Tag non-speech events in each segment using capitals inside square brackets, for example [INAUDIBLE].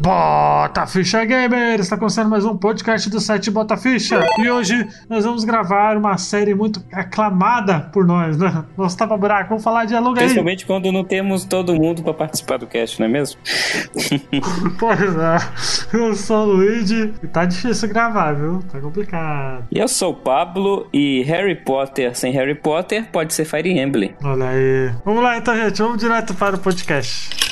Bota Ficha Gamer! Está começando mais um podcast do site Bota Ficha. E hoje nós vamos gravar uma série muito aclamada por nós, né? Nosso tapa buraco, vamos falar de aluga aí. Principalmente quando não temos todo mundo para participar do cast, não é mesmo? [LAUGHS] pois é. Eu sou o Luigi e tá difícil gravar, viu? Tá complicado. E eu sou o Pablo e Harry Potter sem Harry Potter pode ser Fire Emblem. Olha aí. Vamos lá então, gente. Vamos direto para o podcast.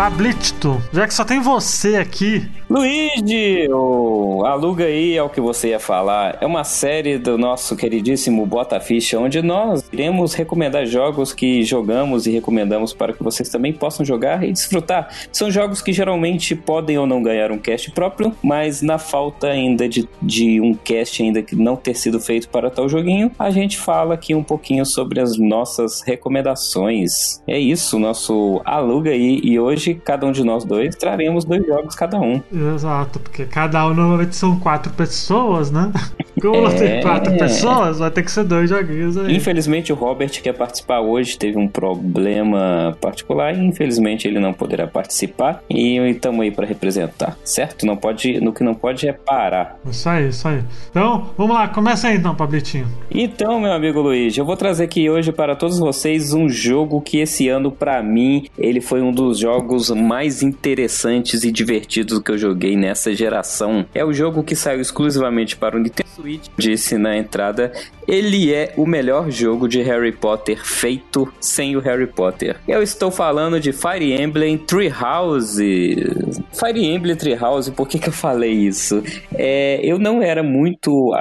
Pablito, já que só tem você aqui. Luigi, o aluga aí é o que você ia falar. É uma série do nosso queridíssimo Bota Ficha, onde nós iremos recomendar jogos que jogamos e recomendamos para que vocês também possam jogar e desfrutar. São jogos que geralmente podem ou não ganhar um cast próprio, mas na falta ainda de, de um cast ainda que não ter sido feito para tal joguinho, a gente fala aqui um pouquinho sobre as nossas recomendações. É isso, nosso aluga aí e hoje cada um de nós dois traremos dois jogos cada um. Exato, porque cada um normalmente são quatro pessoas, né? [LAUGHS] Como é... tem quatro pessoas, vai ter que ser dois joguinhos aí. Infelizmente o Robert quer participar hoje, teve um problema particular e infelizmente ele não poderá participar e estamos aí para representar, certo? Não pode, no que não pode é parar. Isso aí, isso aí. Então, vamos lá, começa aí então, Pablitinho. Então, meu amigo Luiz, eu vou trazer aqui hoje para todos vocês um jogo que esse ano para mim ele foi um dos jogos jogos mais interessantes e divertidos que eu joguei nessa geração. É o jogo que saiu exclusivamente para o Nintendo Switch. Disse na entrada, ele é o melhor jogo de Harry Potter feito sem o Harry Potter. Eu estou falando de Fire Emblem Treehouse. Fire Emblem Treehouse, por que, que eu falei isso? É, eu não era muito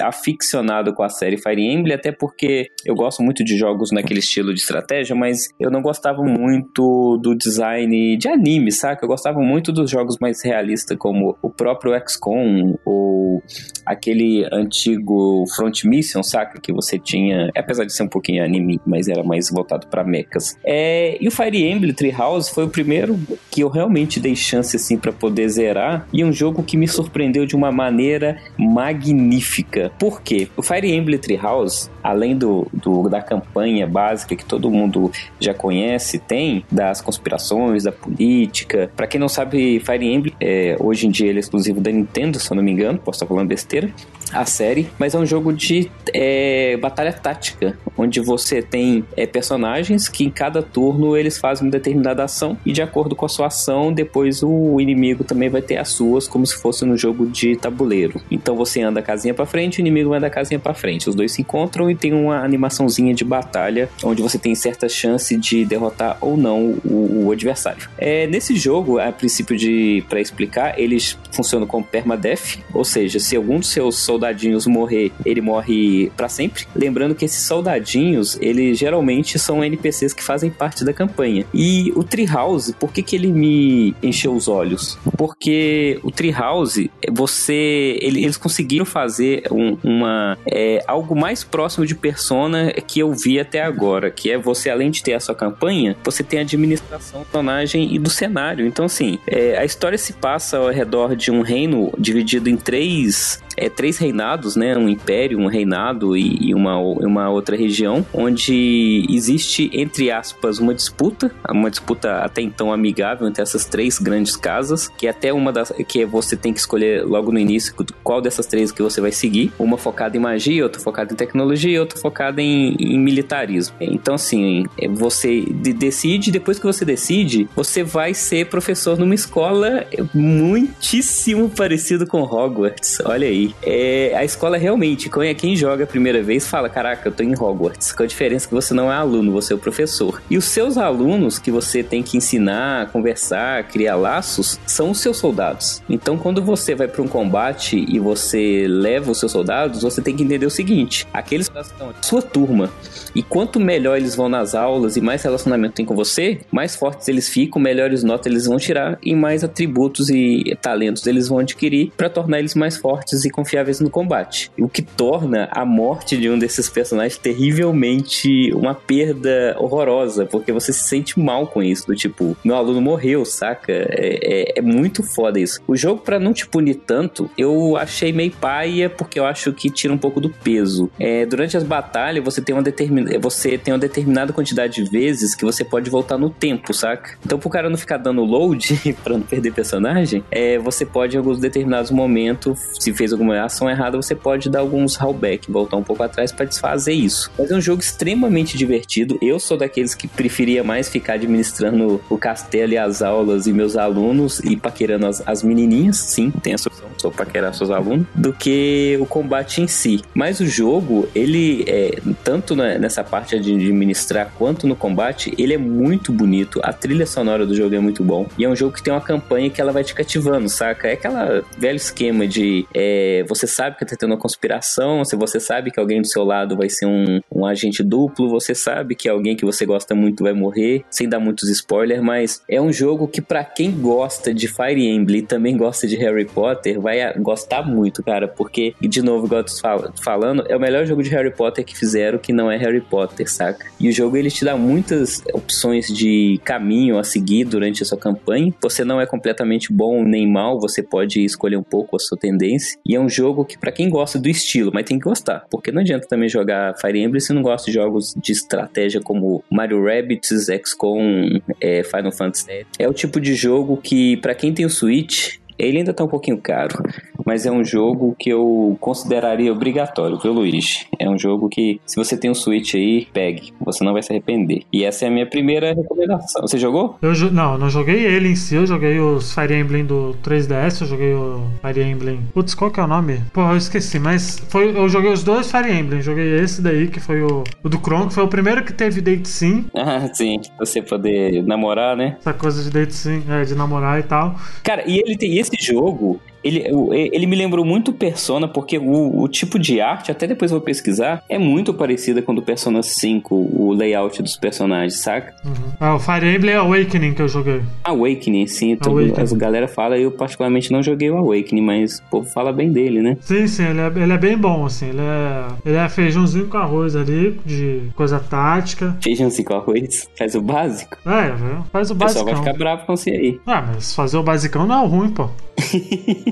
aficionado com a série Fire Emblem, até porque eu gosto muito de jogos naquele estilo de estratégia, mas eu não gostava muito do design de anime, saca? Eu gostava muito dos jogos mais realistas, como o próprio XCOM ou aquele antigo Front Mission, saca? Que você tinha, apesar de ser um pouquinho anime, mas era mais voltado para mechas. É, e o Fire Emblem Treehouse foi o primeiro que eu realmente dei chance assim para poder zerar e um jogo que me surpreendeu de uma maneira magnífica. Por quê? O Fire Emblem Treehouse, além do, do da campanha básica que todo mundo já conhece, tem das conspirações, da política. Para quem não sabe, Fire Emblem, é, hoje em dia ele é exclusivo da Nintendo, se eu não me engano, posso estar falando besteira, a série, mas é um jogo de é, batalha tática, onde você tem é, personagens que em cada turno eles fazem uma determinada ação e de acordo com a sua ação, depois o inimigo também vai ter as suas, como se fosse no jogo de tabuleiro. Então você anda a casinha para frente, o inimigo anda a casinha para frente. Os dois se encontram e tem uma animaçãozinha de batalha, onde você tem certa chance de derrotar ou não o, o adversário. É, nesse jogo, a princípio de para explicar, eles funcionam como permadeath, ou seja, se algum dos seus soldadinhos morrer, ele morre para sempre. Lembrando que esses soldadinhos, eles geralmente são NPCs que fazem parte da campanha. E o Treehouse, por que que ele me encheu os olhos? Porque o Treehouse, você, ele, eles conseguiram fazer um, uma é, algo mais próximo de Persona que eu vi até agora, que é você além de ter a sua campanha, você tem a administração do personagem e do cenário. Então, assim, é, a história se passa ao redor de um reino dividido em três é, três reinados, né? Um império, um reinado e, e, uma, uma outra região, onde existe, entre aspas, uma disputa, uma disputa até então amigável entre essas três grandes casas, que é até uma das que você tem que escolher logo no início qual dessas três que você vai seguir. Uma focada em magia, outra focada em tecnologia, outra focada em, em militarismo. Então, assim, é, você decide, depois que você decide, você vai ser professor numa escola muitíssimo parecido com Hogwarts. Olha aí. Falei, é, a escola realmente, quem joga a primeira vez fala, caraca, eu tô em Hogwarts. Com a diferença que você não é aluno, você é o professor. E os seus alunos que você tem que ensinar, conversar, criar laços, são os seus soldados. Então, quando você vai para um combate e você leva os seus soldados, você tem que entender o seguinte: aqueles soldados estão sua turma. E quanto melhor eles vão nas aulas e mais relacionamento tem com você, mais fortes eles ficam, melhores notas eles vão tirar e mais atributos e talentos eles vão adquirir para tornar eles mais fortes e confiáveis no combate. O que torna a morte de um desses personagens terrivelmente uma perda horrorosa, porque você se sente mal com isso, do tipo, meu aluno morreu, saca? É, é, é muito foda isso. O jogo, para não te punir tanto, eu achei meio paia, porque eu acho que tira um pouco do peso. É, durante as batalhas, você tem uma determin... você tem uma determinada quantidade de vezes que você pode voltar no tempo, saca? Então, pro cara não ficar dando load [LAUGHS] pra não perder personagem, é, você pode, em alguns determinados momentos, se fez alguma ação errada, você pode dar alguns rollback, voltar um pouco atrás para desfazer isso. Mas é um jogo extremamente divertido. Eu sou daqueles que preferia mais ficar administrando o castelo e as aulas e meus alunos e paquerando as, as menininhas, sim, tem essa opção, sou paquerar seus alunos, do que o combate em si. Mas o jogo, ele é tanto nessa parte de administrar quanto no combate, ele é muito bonito. A trilha sonora do jogo é muito bom. E é um jogo que tem uma campanha que ela vai te cativando, saca? É aquela velho esquema de é, você sabe que tá tendo uma conspiração, se você sabe que alguém do seu lado vai ser um, um agente duplo, você sabe que alguém que você gosta muito vai morrer, sem dar muitos spoilers, mas é um jogo que para quem gosta de Fire Emblem e também gosta de Harry Potter, vai gostar muito, cara, porque, de novo, igual eu tô falando, é o melhor jogo de Harry Potter que fizeram que não é Harry Potter, saca? E o jogo ele te dá muitas opções de caminho a seguir durante a sua campanha. Você não é completamente bom nem mal, você pode escolher um pouco a sua tendência. E é um jogo que, para quem gosta do estilo, mas tem que gostar, porque não adianta também jogar Fire Emblem se não gosta de jogos de estratégia como Mario Rabbids, XCOM, é, Final Fantasy. É o tipo de jogo que, para quem tem o Switch, ele ainda tá um pouquinho caro, mas é um jogo que eu consideraria obrigatório, viu, Luiz? É um jogo que, se você tem um Switch aí, pegue. Você não vai se arrepender. E essa é a minha primeira recomendação. Você jogou? Eu, não, não joguei ele em si. Eu joguei os Fire Emblem do 3DS. Eu joguei o Fire Emblem. Putz, qual que é o nome? Pô, eu esqueci. Mas foi, eu joguei os dois Fire Emblem. Joguei esse daí, que foi o, o do Kron, que foi o primeiro que teve date sim. [LAUGHS] Ah, sim. Você poder namorar, né? Essa coisa de date sim, é, de namorar e tal. Cara, e ele tem esse jogo, ele, ele me lembrou muito Persona, porque o, o tipo de arte, até depois eu vou pesquisar, é muito parecida com o do Persona 5, o layout dos personagens, saca? Uhum. Ah, o Fire Emblem Awakening que eu joguei. Awakening, sim. Todo, Awakening. A galera fala, eu particularmente não joguei o Awakening, mas o povo fala bem dele, né? Sim, sim, ele é, ele é bem bom, assim. Ele é, ele é feijãozinho com arroz ali, de coisa tática. Feijãozinho com arroz? Faz o básico? É, faz o básico. O pessoal vai ficar bravo com você aí. Ah, mas fazer o basicão não é ruim, pô. [LAUGHS]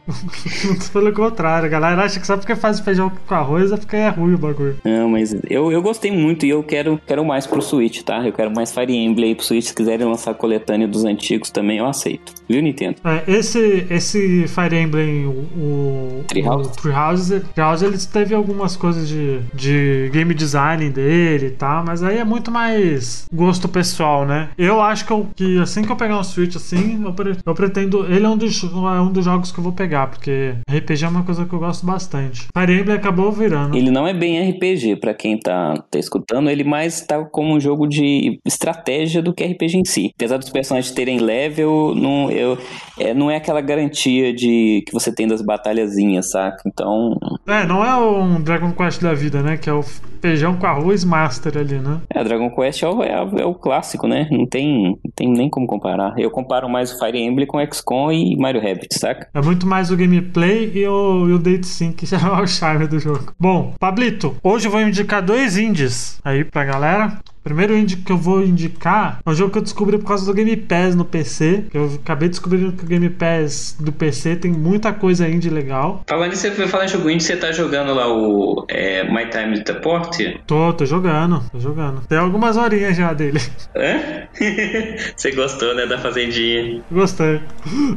[LAUGHS] Pelo contrário, a galera acha que só porque faz feijão com arroz é porque é ruim o bagulho. Não, mas eu, eu gostei muito e eu quero, quero mais pro Switch, tá? Eu quero mais Fire Emblem aí pro Switch. Se quiserem lançar a coletânea dos antigos também, eu aceito. Viu, Nintendo? É, esse, esse Fire Emblem, o, Treehouse, o Treehouse, Treehouse ele teve algumas coisas de, de game design dele e tal, mas aí é muito mais gosto pessoal, né? Eu acho que, eu, que assim que eu pegar um Switch assim, eu, eu pretendo. Ele é um dos, é um dos jogos que eu vou pegar, porque RPG é uma coisa que eu gosto bastante. Fire Emblem acabou virando. Ele não é bem RPG, para quem tá, tá escutando, ele mais tá como um jogo de estratégia do que RPG em si. Apesar dos personagens terem level, não, eu, é, não é aquela garantia de que você tem das batalhazinhas, saca? Então. É, não é um Dragon Quest da vida, né? Que é o feijão com arroz master ali, né? É, Dragon Quest é o, é, é o clássico, né? Não tem, não tem nem como comparar. Eu comparo mais o Fire Emblem com XCOM e Mario Rabbit, saca? É muito mais o gameplay e o, e o Date Sim, [LAUGHS] que é o charme do jogo. Bom, Pablito, hoje eu vou indicar dois indies aí pra galera. Primeiro indie que eu vou indicar é um jogo que eu descobri por causa do Game Pass no PC. Eu acabei descobrindo que o Game Pass do PC tem muita coisa indie legal. Falando você foi falar em jogo indie, você tá jogando lá o é, My Time at the Port? Tô, tô jogando, tô jogando. Tem algumas horinhas já dele. É? [LAUGHS] você gostou, né, da Fazendinha? Gostei.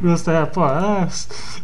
Gostei. Pô, é,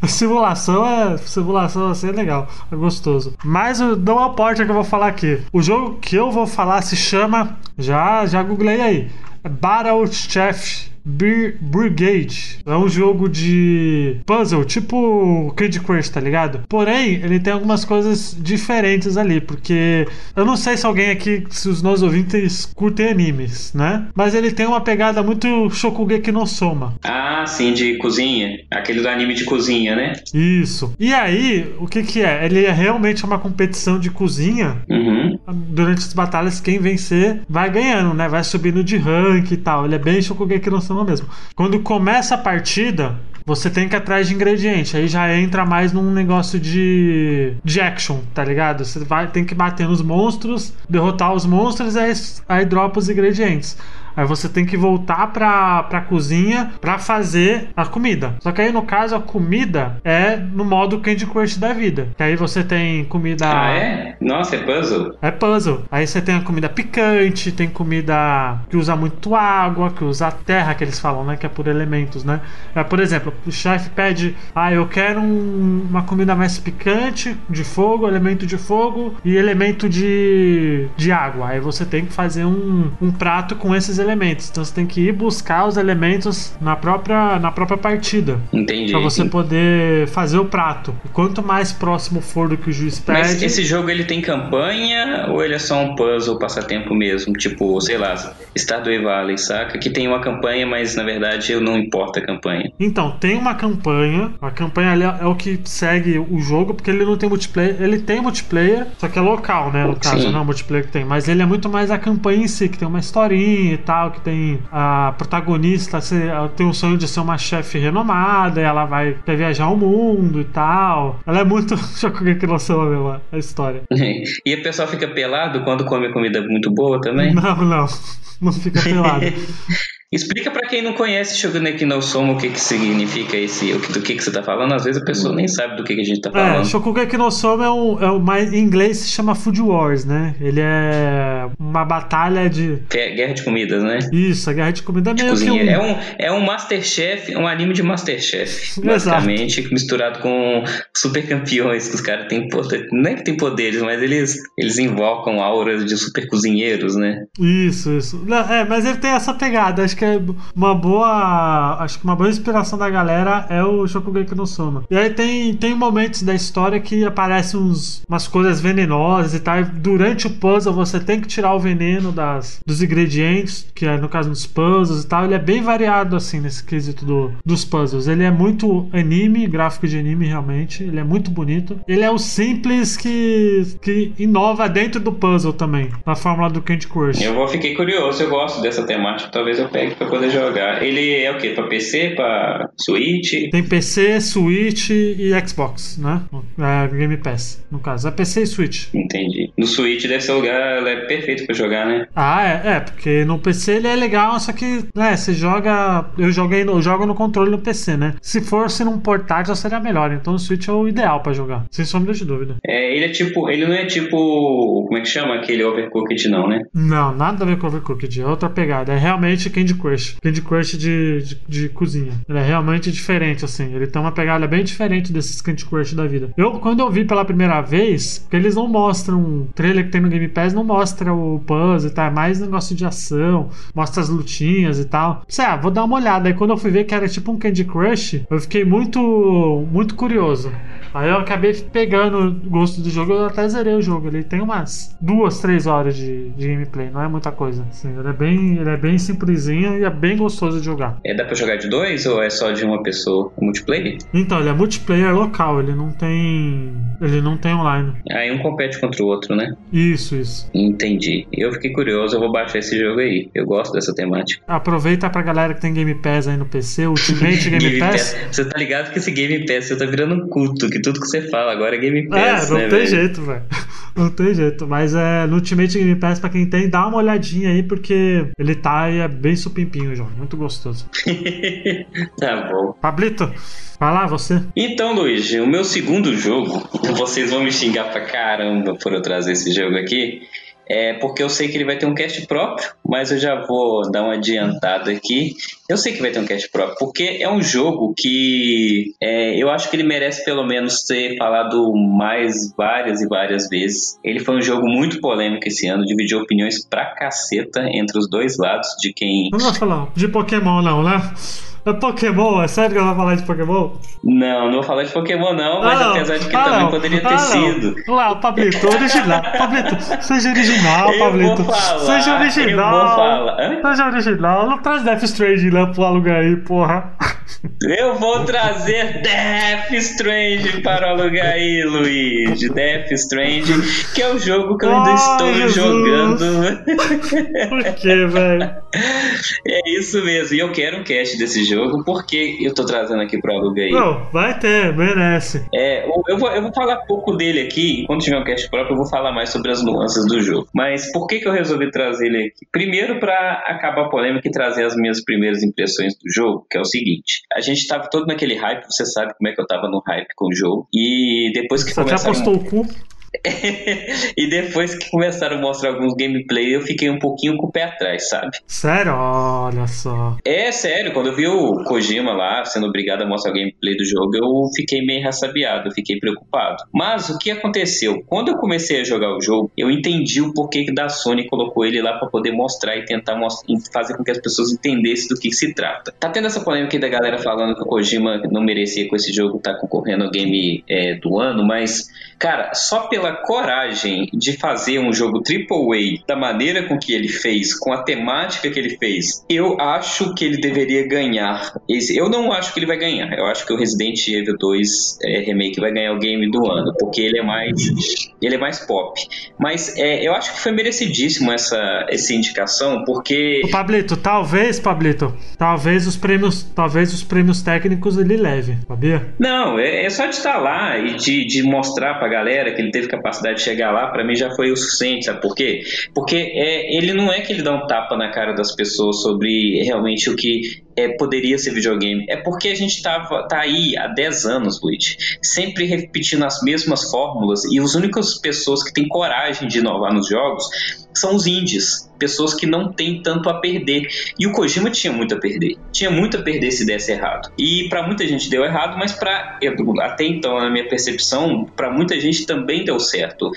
simulação é. Simulação assim é legal, é gostoso. Mas o Dual Port é que eu vou falar aqui. O jogo que eu vou falar se chama já, já googlei aí. Battle Chef Brigade. É um jogo de puzzle, tipo Candy Crush, tá ligado? Porém, ele tem algumas coisas diferentes ali, porque eu não sei se alguém aqui, se os nossos ouvintes curtem animes, né? Mas ele tem uma pegada muito Shokugeki no Soma. Ah, sim, de cozinha. Aquele do anime de cozinha, né? Isso. E aí, o que que é? Ele é realmente uma competição de cozinha. Uhum. Durante as batalhas, quem vencer vai ganhando, né? Vai subindo de rank e tal. Ele é bem Shokugeki no Soma mesmo. Quando começa a partida, você tem que ir atrás de ingrediente. Aí já entra mais num negócio de, de action, tá ligado? Você vai, tem que bater nos monstros, derrotar os monstros, aí, aí dropa os ingredientes. Aí você tem que voltar pra, pra cozinha pra fazer a comida. Só que aí, no caso, a comida é no modo Candy Crush da vida. Que aí você tem comida. Ah, é? Nossa, é puzzle? É puzzle. Aí você tem a comida picante, tem comida que usa muito água, que usa terra, que eles falam, né? Que é por elementos, né? É, por exemplo, o chefe pede: Ah, eu quero um, uma comida mais picante, de fogo, elemento de fogo e elemento de, de água. Aí você tem que fazer um, um prato com esses elementos. Então você tem que ir buscar os elementos na própria, na própria partida. Entendi. Pra você poder fazer o prato. E quanto mais próximo for do que o juiz pede. Mas esse jogo ele tem campanha ou ele é só um puzzle passatempo mesmo? Tipo, sei lá, Stardew Valley, saca? Que tem uma campanha, mas na verdade não importa a campanha. Então, tem uma campanha. A campanha ali é o que segue o jogo, porque ele não tem multiplayer. Ele tem multiplayer, só que é local, né? No caso, Sim. não é o multiplayer que tem. Mas ele é muito mais a campanha em si, que tem uma historinha e tal, que tem a protagonista tem o sonho de ser uma chefe renomada, e ela vai quer viajar o mundo e tal. Ela é muito [LAUGHS] Shokugeki no Soma mesmo, a história. [LAUGHS] e o pessoal fica pelado quando come comida muito boa também? Não, não. Não fica pelado. [LAUGHS] Explica pra quem não conhece Shogeki no Soma o que que significa esse, o que- do que que você tá falando. Às vezes a pessoa nem sabe do que que a gente tá É, falando. Shokugeki no Soma é um, é um em inglês se chama Food Wars, né? Ele é uma batalha de. É Guerra de comidas, né? Isso, a guerra de comida é meio que um. É um, é um Masterchef, um anime de Masterchef, basicamente, misturado com super campeões, que os caras têm poder. Não é que tem poderes, mas eles, eles invocam auras de super cozinheiros, né? Isso, isso. É, mas ele tem essa pegada. Acho que é uma boa. Acho que uma boa inspiração da galera é o Shokugeki no Soma. E aí tem, tem momentos da história que aparecem uns, umas coisas venenosas e tal. E durante o puzzle você tem que tirar o veneno das, dos ingredientes, que é no caso dos puzzles e tal. Ele é bem variado assim nesse quesito do, dos puzzles. Ele é muito anime, gráfico de anime realmente. Ele é muito bonito. Ele é o simples que, que inova dentro do puzzle também, na fórmula do Candy Crush. Eu vou, fiquei curioso, eu gosto dessa temática, talvez eu pegue pra poder jogar. Ele é o quê? Pra PC, pra Switch? Tem PC, Switch e Xbox, né? É, Game Pass, no caso. É PC e Switch. Entendi. No Switch deve ser o lugar, é perfeito pra jogar, né? Ah, é, é, porque no PC ele é legal, só que, né, você joga. Eu joguei no, eu jogo no controle no PC, né? Se fosse num portátil seria melhor, então o Switch é o ideal pra jogar, sem sombra de dúvida. É, ele é tipo, ele não é tipo, como é que chama aquele Overcooked não, né? Não, nada a ver com Overcooked, é outra pegada. É realmente Candy Crush. Candy Crush de, de, de cozinha. Ele é realmente diferente, assim. Ele tem uma pegada bem diferente desses Candy Crush da vida. Eu, quando eu vi pela primeira vez, porque eles não mostram o trailer que tem no Game Pass, não mostra o puzzle e tal, é mais negócio de ação, mostra as lutinhas e tal. Pensei, ah, vou dar uma olhada. Aí quando eu fui ver que era tipo um Candy Crush, eu fiquei muito, muito curioso. Aí eu acabei pegando o gosto do jogo, eu até zerei o jogo. Ele tem umas duas, três horas de, de gameplay, não é muita coisa. Assim, ele, é bem, ele é bem simplesinho e é bem gostoso de jogar. É, dá pra jogar de dois ou é só de uma pessoa? Multiplayer? Então, ele é multiplayer local, ele não tem. Ele não tem online. Aí um compete contra o outro, né? Isso, isso. Entendi. Eu fiquei curioso, eu vou baixar esse jogo aí. Eu gosto dessa temática. Aproveita pra galera que tem Game Pass aí no PC, Ultimate [LAUGHS] Game, Pass. Você tá ligado que esse Game Pass você tá virando um culto, que tudo que você fala agora é Game É, Pass, não né, tem jeito, velho. [LAUGHS] Não tem jeito. Mas é no Ultimate Game Pass, pra quem tem, dá uma olhadinha aí, porque ele tá e é bem supimpinho o jogo. Muito gostoso. [LAUGHS] tá bom. Pablito, vai lá, você. Então, Luiz, o meu segundo jogo, vocês vão me xingar pra caramba por eu trazer esse jogo aqui, é porque eu sei que ele vai ter um cast próprio, mas eu já vou dar uma adiantada aqui. Eu sei que vai ter um cast próprio, porque é um jogo que é, eu acho que ele merece pelo menos ser falado mais várias e várias vezes. Ele foi um jogo muito polêmico esse ano, dividiu opiniões pra caceta entre os dois lados de quem. Não vai falar de Pokémon, não, né? É Pokémon? É sério que eu vou falar de Pokémon? Não, não vou falar de Pokémon não, mas ah, apesar de que ah, também não. poderia ter ah, sido. Lá, Pablito, original. Pablito, seja original, Pablito. Falar, seja original. Eu vou falar. Seja original. Não traz Death Strange lá pro alugar aí, porra. Eu vou trazer Death Strange para o alugar aí, Luiz. Death Strange, que é o jogo que eu ainda estou Jesus. jogando. Por que, velho? [LAUGHS] É isso mesmo. E eu quero um cast desse jogo, porque eu tô trazendo aqui pro alugar aí. Não, vai ter, merece. É, eu vou, eu vou falar pouco dele aqui. Quando tiver um cast próprio, eu vou falar mais sobre as nuances do jogo. Mas por que, que eu resolvi trazer ele aqui? Primeiro, para acabar a polêmica e trazer as minhas primeiras impressões do jogo, que é o seguinte: a gente tava todo naquele hype, você sabe como é que eu tava no hype com o jogo. E depois que você começaram... Você até postou o cu? [LAUGHS] e depois que começaram a mostrar alguns gameplay, eu fiquei um pouquinho com o pé atrás, sabe? Sério? Olha só. É sério, quando eu vi o Kojima lá sendo obrigado a mostrar o gameplay do jogo, eu fiquei meio ressabiado, eu fiquei preocupado. Mas o que aconteceu? Quando eu comecei a jogar o jogo, eu entendi o porquê que da Sony colocou ele lá para poder mostrar e tentar mostrar, fazer com que as pessoas entendessem do que se trata. Tá tendo essa polêmica da galera falando que o Kojima não merecia com esse jogo estar tá concorrendo ao game é, do ano, mas, cara, só pela pela coragem de fazer um jogo AAA da maneira com que ele fez, com a temática que ele fez, eu acho que ele deveria ganhar. Eu não acho que ele vai ganhar. Eu acho que o Resident Evil 2 é, Remake vai ganhar o game do ano, porque ele é mais ele é mais pop. Mas é, eu acho que foi merecidíssimo essa, essa indicação, porque. O Pablito, talvez, Pablito, talvez os prêmios, talvez os prêmios técnicos ele leve, sabia? Não, é, é só de estar lá e de, de mostrar pra galera que ele teve capacidade de chegar lá, para mim já foi o suficiente, sabe por quê? Porque é, ele não é que ele dá um tapa na cara das pessoas sobre realmente o que é, poderia ser videogame. É porque a gente tava, tá aí há 10 anos, Luigi, sempre repetindo as mesmas fórmulas e as únicas pessoas que têm coragem de inovar nos jogos são os indies, pessoas que não têm tanto a perder. E o Kojima tinha muito a perder. Tinha muito a perder se desse errado. E para muita gente deu errado, mas para até então, na minha percepção, para muita gente também deu certo.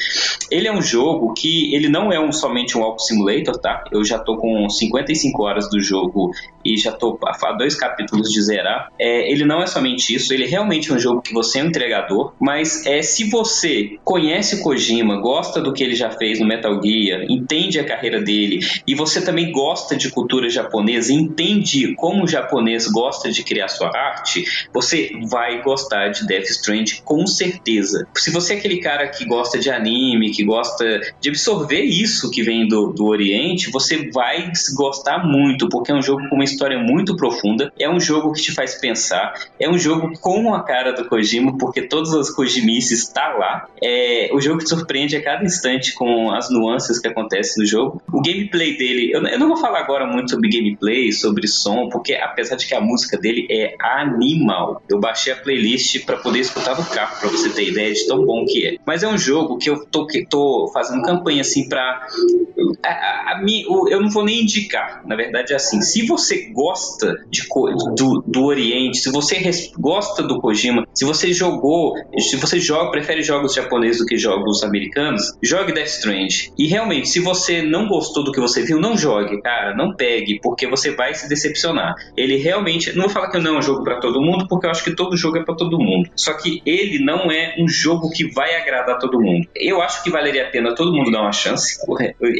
Ele é um jogo que ele não é um, somente um walk simulator, tá? Eu já tô com 55 horas do jogo e já tô a dois capítulos de zerar. É, ele não é somente isso, ele é realmente um jogo que você é um entregador, mas é se você conhece Kojima, gosta do que ele já fez no Metal Gear, entende a carreira dele e você também gosta de cultura japonesa, entende como o japonês gosta de criar sua arte, você vai gostar de Death Stranding com certeza. Se você é aquele cara que gosta de anime, que gosta de absorver isso que vem do, do Oriente, você vai gostar muito, porque é um jogo com uma história muito profunda, é um jogo que te faz pensar, é um jogo com a cara do Kojima, porque todas as Kojimices está lá. É, o jogo te surpreende a cada instante com as nuances que acontecem no jogo. O gameplay dele, eu, eu não vou falar agora muito sobre gameplay, sobre som, porque apesar de que a música dele é animal, eu baixei a playlist para poder escutar no carro, para você ter ideia de tão bom que é. Mas é um jogo que eu tô, que, tô fazendo campanha assim para a, a, a, eu não vou nem indicar, na verdade é assim, se você gosta de, do, do Oriente, se você gosta do Kojima, se você jogou, se você joga, prefere jogos japoneses do que jogos americanos, jogue Death Strand. E realmente, se você não gostou do que você viu, não jogue, cara, não pegue, porque você vai se decepcionar. Ele realmente, não vou falar que não é um jogo para todo mundo, porque eu acho que todo jogo é para todo mundo. Só que ele não é um jogo que vai agradar todo mundo. Eu acho que valeria a pena todo mundo dar uma chance.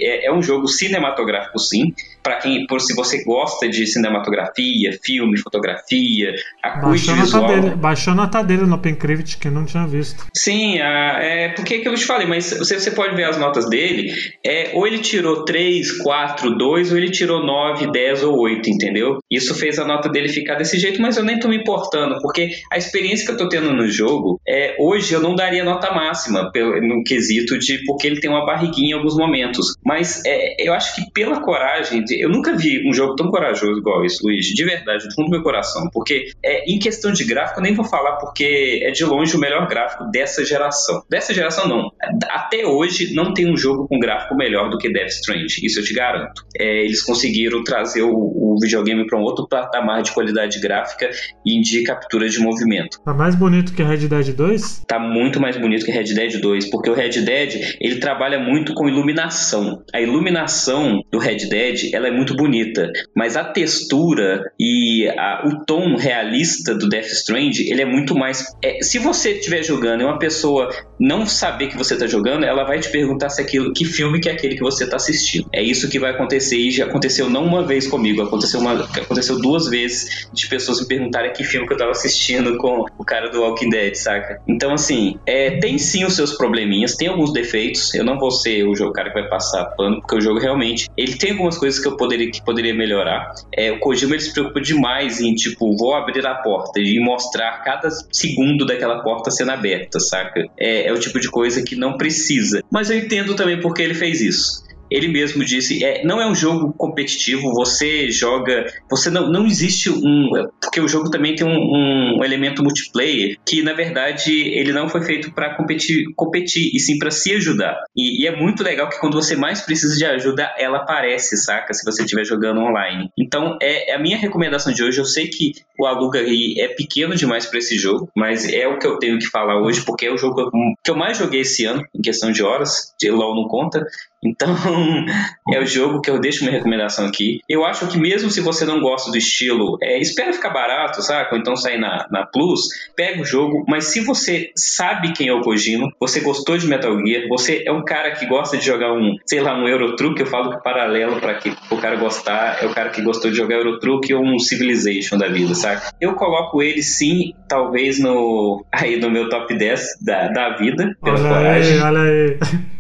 É, é um jogo cinematográfico, sim para quem, por se você gosta de cinematografia, filme, fotografia, a baixou visual... Nota dele, baixou a nota dele no OpenCritic, que não tinha visto. Sim, a, é porque que eu te falei, mas você, você pode ver as notas dele, é, ou ele tirou 3, 4, 2, ou ele tirou 9, 10 ou 8, entendeu? Isso fez a nota dele ficar desse jeito, mas eu nem tô me importando, porque a experiência que eu tô tendo no jogo, é, hoje eu não daria nota máxima pelo, no quesito de porque ele tem uma barriguinha em alguns momentos, mas é, eu acho que pela coragem de eu nunca vi um jogo tão corajoso igual esse, Luiz, de verdade, do fundo do meu coração. Porque é, em questão de gráfico, eu nem vou falar porque é de longe o melhor gráfico dessa geração. Dessa geração, não. Até hoje, não tem um jogo com gráfico melhor do que Death Strange, isso eu te garanto. É, eles conseguiram trazer o, o videogame para um outro patamar de qualidade gráfica e de captura de movimento. Tá mais bonito que Red Dead 2? Tá muito mais bonito que Red Dead 2, porque o Red Dead, ele trabalha muito com iluminação. A iluminação do Red Dead, ela é muito bonita, mas a textura e a, o tom realista do Death Strange, ele é muito mais... É, se você estiver jogando e uma pessoa não saber que você está jogando, ela vai te perguntar se aquilo, que filme que é aquele que você está assistindo. É isso que vai acontecer e já aconteceu não uma vez comigo, aconteceu, uma, aconteceu duas vezes de pessoas me perguntarem que filme que eu estava assistindo [LAUGHS] com o cara do Walking Dead, saca? Então, assim, é, tem sim os seus probleminhas, tem alguns defeitos. Eu não vou ser o jogo, cara que vai passar pano, porque o jogo realmente ele tem algumas coisas que eu poderia que poderia melhorar. É, o Kojima ele se preocupa demais em tipo, vou abrir a porta e mostrar cada segundo daquela porta sendo aberta, saca? É, é o tipo de coisa que não precisa. Mas eu entendo também porque ele fez isso ele mesmo disse, é, não é um jogo competitivo, você joga, você não, não existe um, porque o jogo também tem um, um elemento multiplayer que na verdade ele não foi feito para competir, competir e sim para se ajudar. E, e, é muito legal que quando você mais precisa de ajuda, ela aparece, saca? Se você estiver jogando online. Então é, é, a minha recomendação de hoje. Eu sei que o Aluga é pequeno demais para esse jogo, mas é o que eu tenho que falar hoje porque é o jogo que eu mais joguei esse ano em questão de horas. De LoL não conta. Então, [LAUGHS] é o jogo que eu deixo minha recomendação aqui. Eu acho que mesmo se você não gosta do estilo, é, espera ficar barato, sabe? Ou então sair na, na Plus, pega o jogo. Mas se você sabe quem é o Kojima, você gostou de Metal Gear, você é um cara que gosta de jogar um, sei lá, um Eurotruck, eu falo que paralelo para que o cara gostar é o cara que gostou de jogar Eurotruck ou um Civilization da vida, sabe? Eu coloco ele sim, talvez no [LAUGHS] aí no meu top 10 da, da vida, pela olha coragem. Aí, olha aí. [LAUGHS]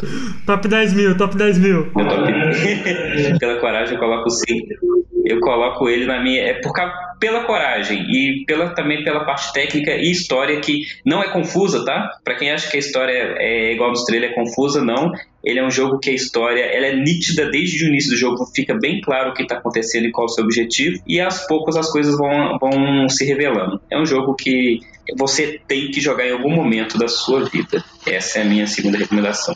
top 10 mil, top 10 mil. [LAUGHS] Pela coragem eu coloco sim. Eu coloco ele na minha. É por causa, pela coragem e pela, também pela parte técnica e história que não é confusa, tá? Para quem acha que a história é igual no trailer é confusa, não. Ele é um jogo que a história ela é nítida desde o início do jogo, fica bem claro o que está acontecendo e qual o seu objetivo, e aos poucos as coisas vão, vão se revelando. É um jogo que você tem que jogar em algum momento da sua vida. Essa é a minha segunda recomendação.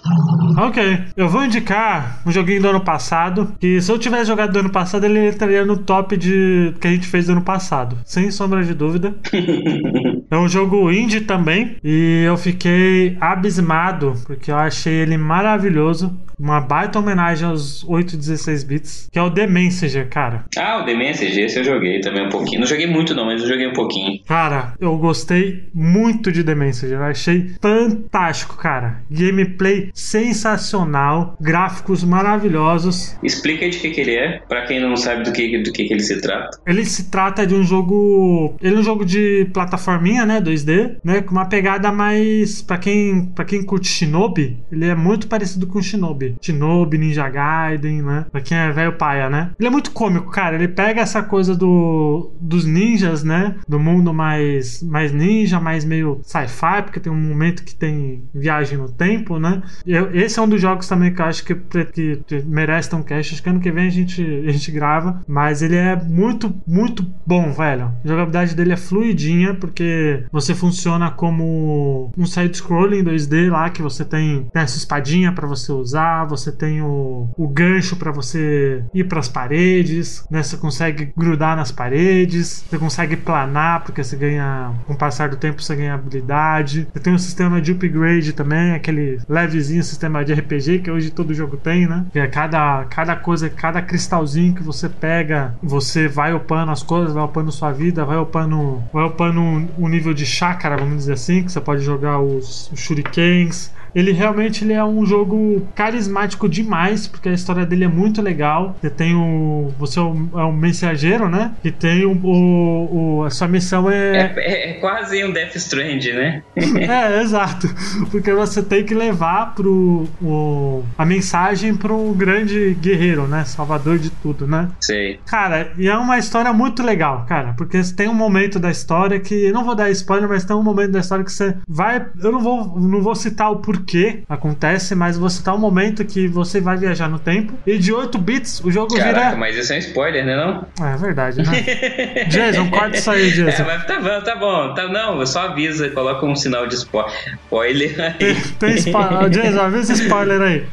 Ok, eu vou indicar um joguinho do ano passado. Que se eu tivesse jogado do ano passado, ele estaria no top de que a gente fez do ano passado, sem sombra de dúvida. [LAUGHS] é um jogo indie também. E eu fiquei abismado, porque eu achei ele maravilhoso. Uma baita homenagem aos 8 e 16 bits, que é o The Messenger, cara. Ah, o The Messenger, esse eu joguei também um pouquinho. Não joguei muito, não, mas eu joguei um pouquinho. Cara, eu gostei muito de The Messenger. Eu achei fantástico, cara. Gameplay sensacional, gráficos maravilhosos. Explica aí de que, que ele é, para quem não sabe do que, do que, que ele se trata. Ele se trata de um jogo. Ele é um jogo de plataforminha, né? 2D, né? Com uma pegada mais. para quem, pra quem curte Shinobi, ele é muito parecido com Shinobi. Shinobi, Ninja Gaiden, né? Pra quem é velho paia, né? Ele é muito cômico, cara. Ele pega essa coisa do, dos ninjas, né? Do mundo mais, mais ninja, mais meio sci-fi, porque tem um momento que tem viagem no tempo, né? Eu, esse é um dos jogos também que eu acho que, que, que merece um cast. Acho que ano que vem a gente, a gente grava. Mas ele é muito, muito bom, velho. A jogabilidade dele é fluidinha, porque você funciona como um side-scrolling 2D lá, que você tem, tem essa espadinha para você usar você tem o, o gancho para você ir para as paredes, né? Você consegue grudar nas paredes, você consegue planar, porque você ganha, com o passar do tempo, você ganha habilidade. Você tem um sistema de upgrade também, aquele levezinho sistema de RPG que hoje todo jogo tem, né? Que é cada, cada coisa, cada cristalzinho que você pega, você vai upando as coisas, vai upando sua vida, vai upando, vai upando o nível de chácara, vamos dizer assim, que você pode jogar os, os shurikens, ele realmente ele é um jogo carismático demais, porque a história dele é muito legal. Você tem o. Você é um, é um mensageiro, né? E tem o, o, o, A sua missão é... é. É, é quase um Death Strand, né? [LAUGHS] é, exato. Porque você tem que levar pro, o, a mensagem para um grande guerreiro, né? Salvador de tudo, né? Sei. Cara, e é uma história muito legal, cara. Porque tem um momento da história que. Eu não vou dar spoiler, mas tem um momento da história que você vai. Eu não vou, não vou citar o porquê porquê acontece, mas você tá um momento que você vai viajar no tempo. E de 8 bits, o jogo Caraca, vira. mas isso é um spoiler, né não? É, verdade, né? [LAUGHS] Jason, corta isso aí, Jason. É, mas tá bom, tá bom. Tá, não, só avisa, coloca um sinal de spo- spoiler aí. Tem, tem spoiler. [LAUGHS] Jason, avisa spoiler aí.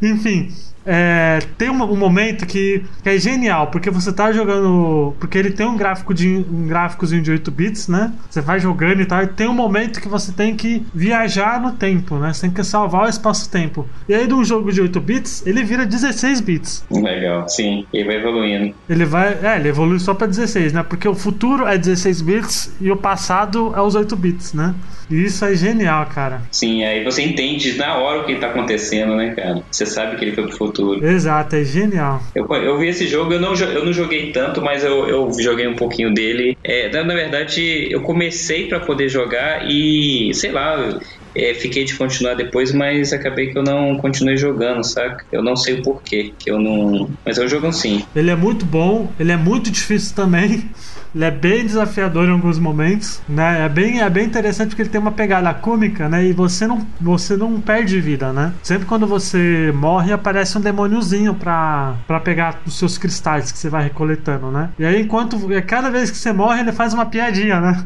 Enfim. É, tem um, um momento que, que é genial, porque você tá jogando. Porque ele tem um gráfico de um gráficozinho de 8 bits, né? Você vai jogando e tal, e tem um momento que você tem que viajar no tempo, né? Você tem que salvar o espaço-tempo. E aí, de um jogo de 8 bits, ele vira 16 bits. Legal, sim. E vai evoluindo. Ele vai. É, ele evolui só pra 16, né? Porque o futuro é 16 bits e o passado é os 8 bits, né? E isso é genial, cara. Sim, aí você entende na hora o que tá acontecendo, né, cara? Você sabe que ele foi pro futuro. Exato, é genial. Eu, eu vi esse jogo, eu não, eu não joguei tanto, mas eu, eu joguei um pouquinho dele. É, na, verdade, eu comecei pra poder jogar e, sei lá, eu, é, fiquei de continuar depois, mas acabei que eu não continuei jogando, saca? Eu não sei o porquê, que eu não. Mas é um jogo sim. Ele é muito bom, ele é muito difícil também. [LAUGHS] Ele é bem desafiador em alguns momentos, né? É bem, é bem interessante porque ele tem uma pegada cômica, né? E você não, você não perde vida, né? Sempre quando você morre, aparece um demôniozinho pra, pra pegar os seus cristais que você vai recoletando, né? E aí, enquanto. Cada vez que você morre, ele faz uma piadinha, né?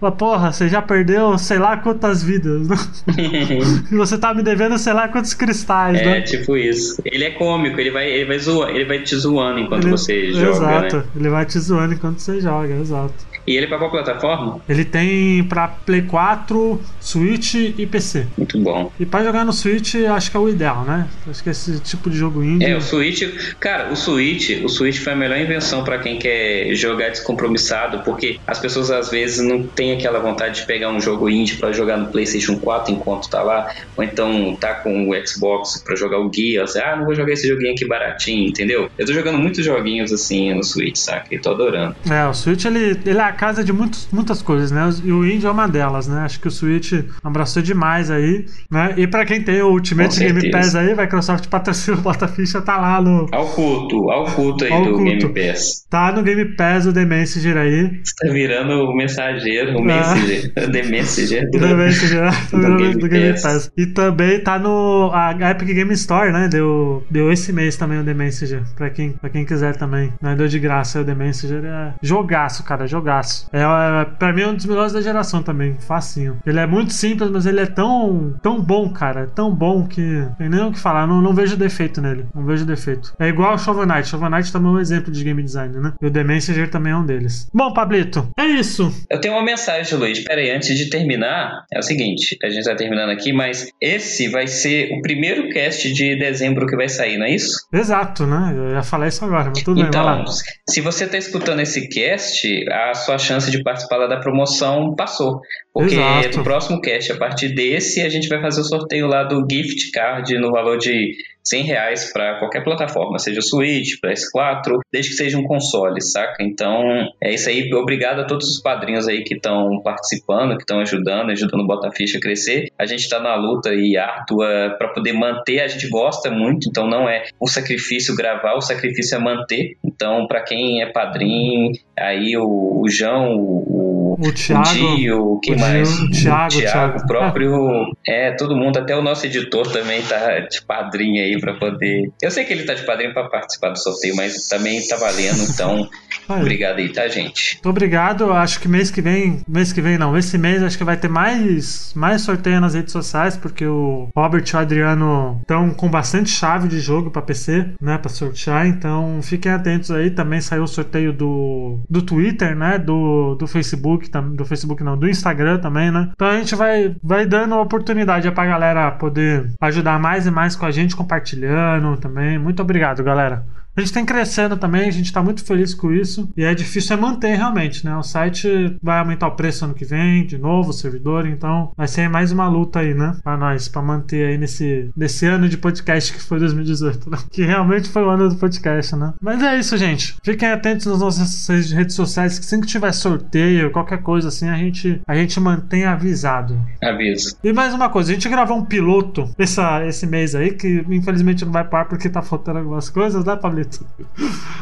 Fala, porra, você já perdeu sei lá quantas vidas, né? [LAUGHS] E você tá me devendo sei lá quantos cristais, É né? tipo isso. Ele é cômico, ele vai, ele vai, zoa, ele vai te zoando enquanto Ele- você joga, Exato, né? ele vai te zoando enquanto você joga, exato. E ele é pra qual plataforma? Ele tem pra Play 4, Switch e PC. Muito bom. E pra jogar no Switch, acho que é o ideal, né? Acho que esse tipo de jogo indie. É, o Switch, cara, o Switch, o Switch foi a melhor invenção pra quem quer jogar descompromissado, porque as pessoas às vezes não têm aquela vontade de pegar um jogo indie pra jogar no PlayStation 4 enquanto tá lá, ou então tá com o Xbox pra jogar o Gears, ah, não vou jogar esse joguinho aqui baratinho, entendeu? Eu tô jogando muitos joguinhos assim no Switch, saca? E tô adorando. É, o Switch ele, ele é casa de muitos, muitas coisas, né? E o Indie é uma delas, né? Acho que o Switch abraçou demais aí, né? E pra quem tem o Ultimate Game. Pass aí, Microsoft patrocina o Bota Ficha, tá lá no. Ao culto, ao culto aí Ao do culto. Game Pass. Tá no Game Pass o The Messenger aí. Tá virando o mensageiro, o Ah. Messenger, o [LAUGHS] The Messenger O The Messenger [LAUGHS] tá do no- Game do Game Pass. Pass. E também tá no. A Epic Game Store, né? Deu, deu esse mês também o The Messenger. Pra quem, pra quem quiser também. Né? Deu de graça o The Messenger. É jogaço, cara, jogaço. É, é, pra mim é um dos melhores da geração também. Facinho. Ele é muito simples, mas ele é tão, tão bom, cara. É tão bom que tem nem o que falar. Não, não vejo defeito nele. Não vejo defeito. É igual o Shovel Knight. Shovel Knight também é um exemplo de game design, né? E o The Messenger também é um deles. Bom, Pablito, é isso. Eu tenho uma mensagem, Luiz. Pera aí, antes de terminar, é o seguinte: a gente tá terminando aqui, mas esse vai ser o primeiro cast de dezembro que vai sair, não é isso? Exato, né? Eu ia falar isso agora, mas tudo bem, vai lá. Então, se você tá escutando esse cast, a sua chance de participar lá da promoção passou. Porque Exato. no próximo cast, a partir desse, a gente vai fazer o sorteio lá do gift card no valor de 100 reais para qualquer plataforma, seja Switch, PS4, desde que seja um console, saca? Então, é isso aí. Obrigado a todos os padrinhos aí que estão participando, que estão ajudando, ajudando o Bota Ficha a crescer. A gente tá na luta e árdua para poder manter, a gente gosta muito, então não é o sacrifício gravar, o sacrifício é manter. Então, para quem é padrinho, aí o, o João, o, O Thiago, o Dio, quem o mais? Gil, o Thiago, o Thiago. o próprio. É, todo mundo, até o nosso editor também tá de padrinho aí pra poder. Eu sei que ele tá de padrinho pra participar do sorteio, mas também tá valendo, então. [LAUGHS] Aí. obrigado aí, tá, gente? Muito obrigado. Acho que mês que vem. Mês que vem não. Esse mês acho que vai ter mais, mais sorteio nas redes sociais, porque o Robert e o Adriano estão com bastante chave de jogo pra PC, né? Pra sortear. Então fiquem atentos aí. Também saiu o sorteio do, do Twitter, né? Do, do Facebook, do Facebook não, do Instagram também, né? Então a gente vai, vai dando oportunidade pra galera poder ajudar mais e mais com a gente, compartilhando também. Muito obrigado, galera. A gente tem crescendo também, a gente tá muito feliz com isso. E é difícil é manter realmente, né? O site vai aumentar o preço ano que vem, de novo, o servidor, então vai ser mais uma luta aí, né? Pra nós, pra manter aí nesse, nesse ano de podcast que foi 2018, né? Que realmente foi o ano do podcast, né? Mas é isso, gente. Fiquem atentos nas nossas redes sociais, que sempre que tiver sorteio, qualquer coisa assim, a gente, a gente mantém avisado. Aviso. E mais uma coisa, a gente gravou um piloto essa, esse mês aí, que infelizmente não vai pro ar porque tá faltando algumas coisas, né, Pablito?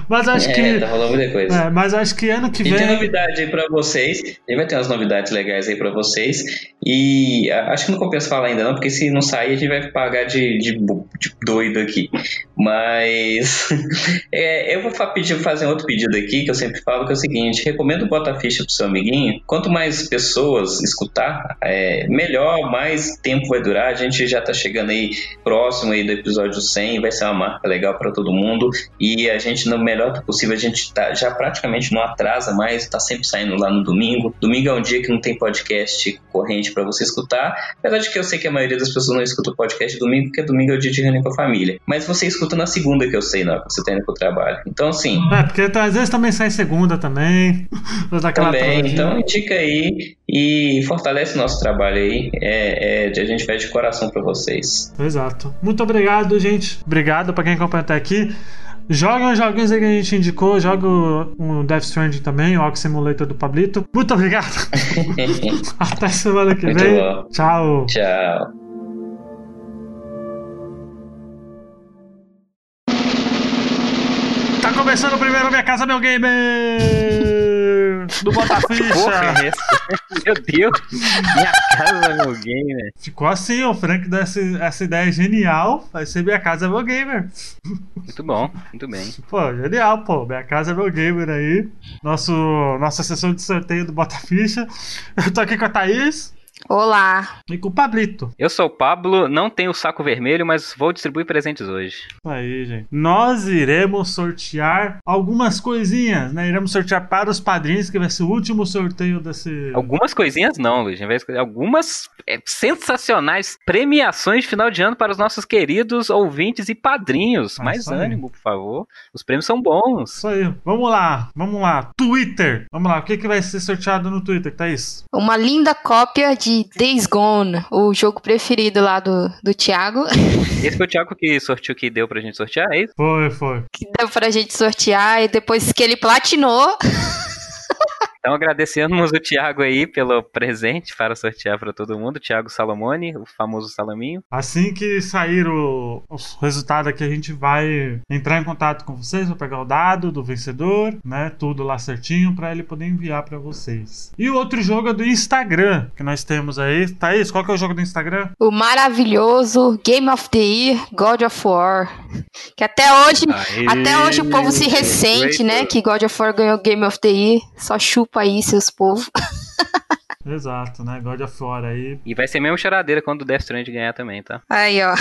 Mas acho é, que. tá rolando muita coisa. É, mas acho que ano que E vem. tem novidade aí pra vocês. Ele vai ter umas novidades legais aí pra vocês. E acho que não compensa falar ainda não, porque se não sair a gente vai pagar de, de, de doido aqui. Mas [LAUGHS] é, eu vou pedir, fazer um outro pedido aqui, que eu sempre falo, que é o seguinte, recomendo Bota Ficha pro seu amiguinho. Quanto mais pessoas escutar, é, melhor, mais tempo vai durar. A gente já tá chegando aí próximo aí do episódio 100, vai ser uma marca legal pra todo mundo. E a gente, no melhor possível, a gente tá, já praticamente não atrasa mais, tá sempre saindo lá no domingo. Domingo é um dia que não tem podcast corrente pra você escutar. Apesar de que eu sei que a maioria das pessoas não escuta o podcast domingo, porque domingo é o dia de reunião com a família. Mas você escuta na segunda, que eu sei, não, que você tá indo pro trabalho. Então, assim, É, porque às vezes também sai segunda também. [LAUGHS] Também. Então, indica aí e fortalece o nosso trabalho aí. É, é, a gente pede de coração pra vocês. Exato. Muito obrigado, gente. Obrigado pra quem acompanha até aqui. Joguem os joguinhos aí que a gente indicou. Joga o Death Stranding também, o Ox Simulator do Pablito. Muito obrigado. [LAUGHS] Até semana que Muito vem. bom. Tchau. Tchau. Tá começando o primeiro Minha Casa Meu Gamer! Do Bota Ficha. é? Meu Deus! Minha casa, meu gamer. Ficou assim, o Frank deu essa, essa ideia genial. Vai ser Minha Casa Meu Gamer. Muito bom, muito bem. Pô, genial, pô. Minha Casa Meu Gamer aí. Nosso, nossa sessão de sorteio do Bota Ficha. Eu tô aqui com a Thaís Olá. e com o Pablito. Eu sou o Pablo, não tenho o saco vermelho, mas vou distribuir presentes hoje. Isso aí, gente. Nós iremos sortear algumas coisinhas, né? Iremos sortear para os padrinhos, que vai ser o último sorteio desse. Algumas coisinhas não, Luiz. Em vez de- Algumas é, sensacionais premiações de final de ano para os nossos queridos ouvintes e padrinhos. Ah, Mais isso aí. ânimo, por favor. Os prêmios são bons. Isso aí. Vamos lá, vamos lá. Twitter. Vamos lá, o que, que vai ser sorteado no Twitter, Thaís? Uma linda cópia de Days Gone, o jogo preferido lá do, do Thiago, [LAUGHS] Esse foi o Thiago que sorteou que deu pra gente sortear, é isso? Foi, foi. que deu pra gente sortear e depois que ele platinou, [LAUGHS] Então agradecemos o Thiago aí pelo presente para sortear para todo mundo. Thiago Salomone, o famoso Salaminho. Assim que sair o, o resultado aqui, a gente vai entrar em contato com vocês, vou pegar o dado do vencedor, né? Tudo lá certinho para ele poder enviar para vocês. E o outro jogo é do Instagram, que nós temos aí. Thaís, qual que é o jogo do Instagram? o maravilhoso Game of the Year God of War. Que até hoje, até hoje o povo se ressente, né? Que God of War ganhou Game of the Year. Só chupa aí, seus povos. [LAUGHS] Exato, né? God of War aí. E vai ser mesmo choradeira quando o Death Stranding ganhar também, tá? Aí, ó.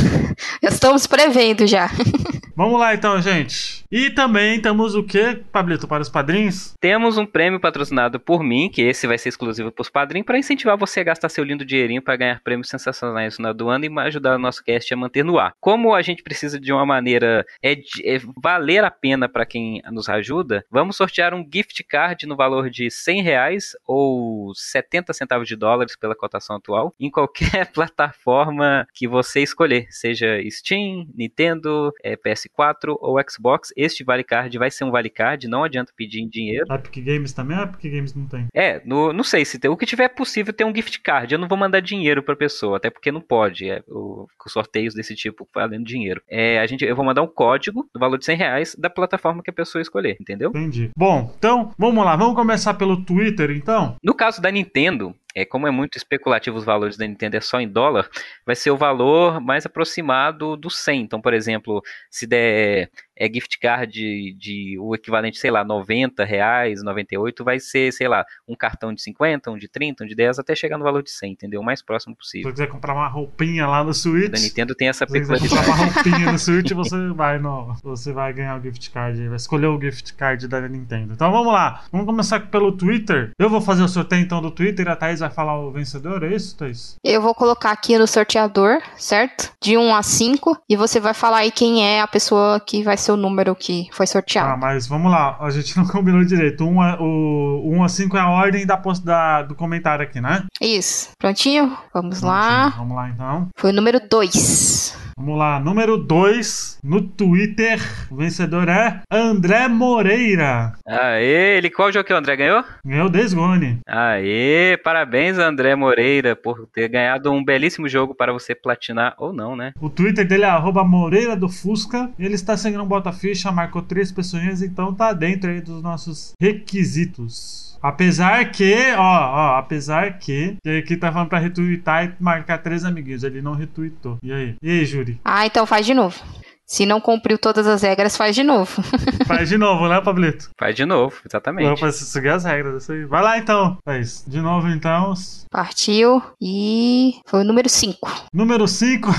Já estamos prevendo já. [LAUGHS] Vamos lá então, gente. E também temos o que, Pablito, para os padrinhos? Temos um prêmio patrocinado por mim, que esse vai ser exclusivo para os padrinhos, para incentivar você a gastar seu lindo dinheirinho para ganhar prêmios sensacionais final do ano e ajudar o nosso cast a manter no ar. Como a gente precisa de uma maneira é, é valer a pena para quem nos ajuda, vamos sortear um gift card no valor de 100 reais ou 70 centavos de dólares pela cotação atual em qualquer [LAUGHS] plataforma que você escolher, seja Steam, Nintendo, é, PS4 ou Xbox. Este vale card vai ser um vale card, não adianta pedir em dinheiro. Epic Games também? Epic Games não tem. É, no, não sei se tem, o que tiver possível ter um gift card. Eu não vou mandar dinheiro pra pessoa, até porque não pode. É, o, sorteios desse tipo valendo dinheiro. É, a gente, eu vou mandar um código do valor de 100 reais da plataforma que a pessoa escolher, entendeu? Entendi. Bom, então, vamos lá. Vamos começar pelo Twitter, então? No caso da Nintendo, é, como é muito especulativo os valores da Nintendo é só em dólar, vai ser o valor mais aproximado do 100. Então, por exemplo, se der é, gift card de, de o equivalente, sei lá, 90 reais, 98, vai ser, sei lá, um cartão de 50, um de 30, um de 10, até chegar no valor de 100, entendeu? O mais próximo Se possível. você quiser comprar uma roupinha lá no Switch. Da Nintendo tem essa Se você comprar peculiaridade. uma [LAUGHS] roupinha no Switch, você vai no, você vai ganhar o gift card, aí, vai escolher o gift card da Nintendo. Então vamos lá, vamos começar pelo Twitter. Eu vou fazer o sorteio então do Twitter, a Thaís vai falar o vencedor, é isso, Thaís? Eu vou colocar aqui no sorteador, certo? De 1 a 5. E você vai falar aí quem é a pessoa que vai ser o número que foi Ah, sorteado. mas vamos lá, a gente não [LAUGHS] combinou direito. Um a, o 1 a 5 é a ordem da, da, do comentário aqui, né? Isso. Prontinho? Vamos lá. Vamos lá então. Foi o número 2. Vamos lá, número 2 no Twitter. O vencedor é André Moreira. Aê, ele qual jogo que o André ganhou? Ganhou Desgone. Aê, parabéns André Moreira por ter ganhado um belíssimo jogo para você platinar ou não, né? O Twitter dele é arroba Moreira do Fusca. Ele está seguindo um Bota Ficha, marcou três pessoas, então tá dentro aí dos nossos requisitos. Apesar que, ó, ó, apesar que, que aqui tá falando pra retweetar e marcar três amiguinhos. Ele não retweetou. E aí? E aí, Júri? Ah, então faz de novo. Se não cumpriu todas as regras, faz de novo. [LAUGHS] Faz de novo, né, Pablito? Faz de novo, exatamente. Vamos fazer- seguir as regras. Isso aí. Vai lá então. Faz. De novo então. Partiu e foi o número 5. Número 5.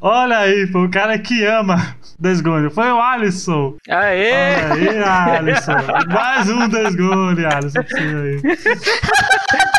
Olha aí, foi o cara que ama Desgone. Foi o Alisson. Aê! Olha aí, Alisson. Mais um Desgone, Alisson.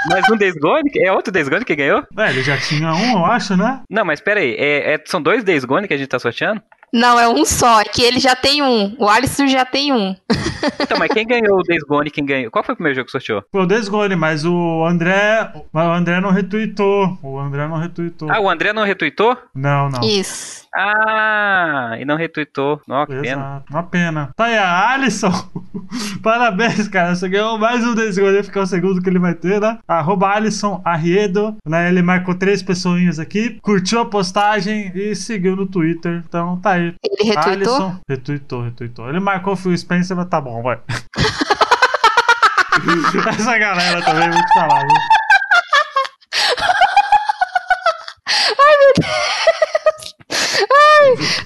Mais um Days Gone? É outro Days Gone que ganhou? É, ele já tinha um, eu acho, né? Não, mas pera aí, é, é- são dois Days Gone que a gente tá sorteando? Não, é um só. É que ele já tem um. O Alisson já tem um. [LAUGHS] Então, mas quem ganhou o Days Gone, quem ganhou? Qual foi o primeiro jogo que sorteou? Foi o Desgone, mas o André. Mas o André não retweetou. O André não retweetou. Ah, o André não retweetou? Não, não. Isso. Ah, e não retweetou. Ó, que pena. Uma pena. Tá aí, a Alisson. [LAUGHS] Parabéns, cara. Você ganhou mais um desse goleiro, ficar o segundo que ele vai ter, né? Arroba Alisson Arriedo. Né? Ele marcou três pessoinhas aqui, curtiu a postagem e seguiu no Twitter. Então tá aí. Ele retweetou? Alisson. Retweetou, retweetou. Ele marcou o Phil Spencer, mas tá bom, vai. [LAUGHS] Essa galera também é muito falada.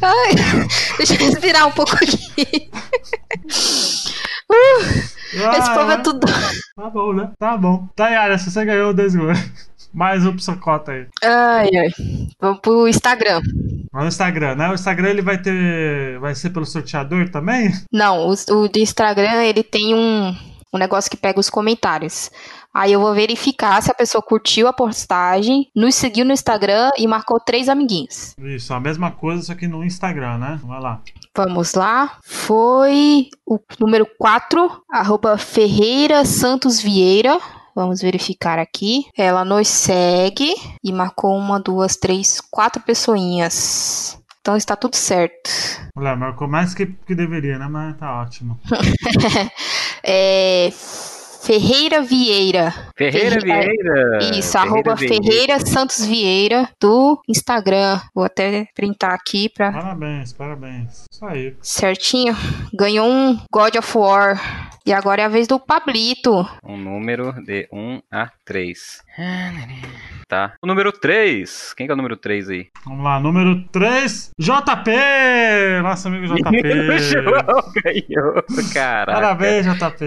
Ai, deixa eu respirar um pouco aqui. Uh, esse povo é tudo. Tá bom, né? Tá bom. Aí, Alisson, você ganhou dois gols. Mais um pro sua cota aí. Ai, ai. Vamos pro Instagram. No Instagram, né? O Instagram ele vai ter. Vai ser pelo sorteador também? Não, o, o do Instagram ele tem um, um negócio que pega os comentários. Aí eu vou verificar se a pessoa curtiu a postagem, nos seguiu no Instagram e marcou três amiguinhos. Isso, a mesma coisa, só que no Instagram, né? Vai lá. Vamos lá. Foi o número 4, arroba Ferreira Santos Vieira. Vamos verificar aqui. Ela nos segue e marcou uma, duas, três, quatro pessoinhas. Então está tudo certo. Olha, marcou mais que, que deveria, né? Mas tá ótimo. [LAUGHS] É, Ferreira Vieira. Ferreira Ferreira- Vieira. Isso, arroba Ferreira Santos Vieira do Instagram. Vou até printar aqui pra Parabéns, parabéns. Isso aí. certinho. Ganhou um God of War. E agora é a vez do Pablito. Um número de 1 a 3. Tá. O número 3. Quem que é o número 3 aí? Vamos lá, número 3, JP! Nosso amigo JP. [LAUGHS] João ganhou. Caraca. Parabéns, JP.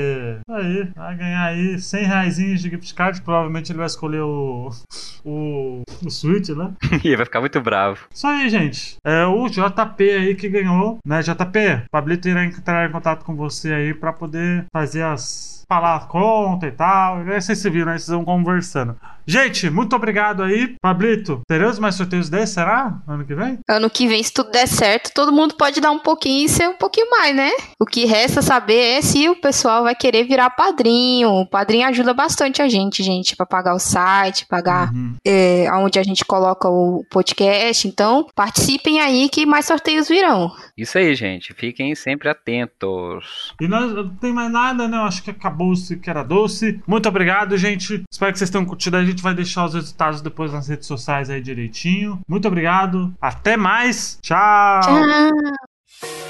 Aí, vai ganhar aí 100 reais de gift card. Provavelmente ele vai escolher o. o. o Switch, né? [LAUGHS] Ele vai ficar muito bravo. Isso aí, gente. É o JP aí que ganhou, né? JP, Pablito irá entrar em contato com você aí pra poder fazer as. Falar a conta e tal. E aí vocês se viram, aí vocês vão conversando. Gente, muito obrigado aí. Pablito, teremos mais sorteios desses, será? Ano que vem? Ano que vem, se tudo der certo, todo mundo pode dar um pouquinho e ser um pouquinho mais, né? O que resta saber é se o pessoal vai querer virar padrinho. O padrinho ajuda bastante a gente, gente, pra pagar o site, pagar Uhum. é, onde a gente coloca o podcast. Então, participem aí que mais sorteios virão. Isso aí, gente. Fiquem sempre atentos. E nós não tem mais nada, né? Eu acho que acabou-se que era doce. Muito obrigado, gente. Espero que vocês tenham curtido. A gente vai deixar os resultados depois nas redes sociais aí direitinho. Muito obrigado. Até mais. Tchau. Tchau.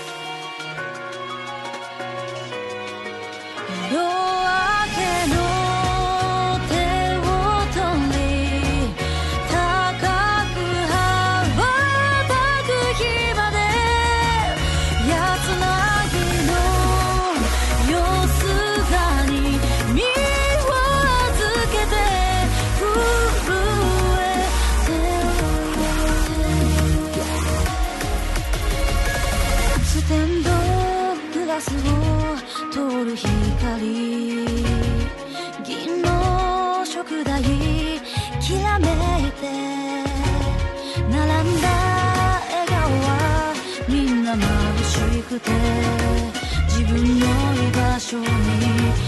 光。銀の食台きらめいて並んだ笑顔はみんな眩しくて自分の居場所に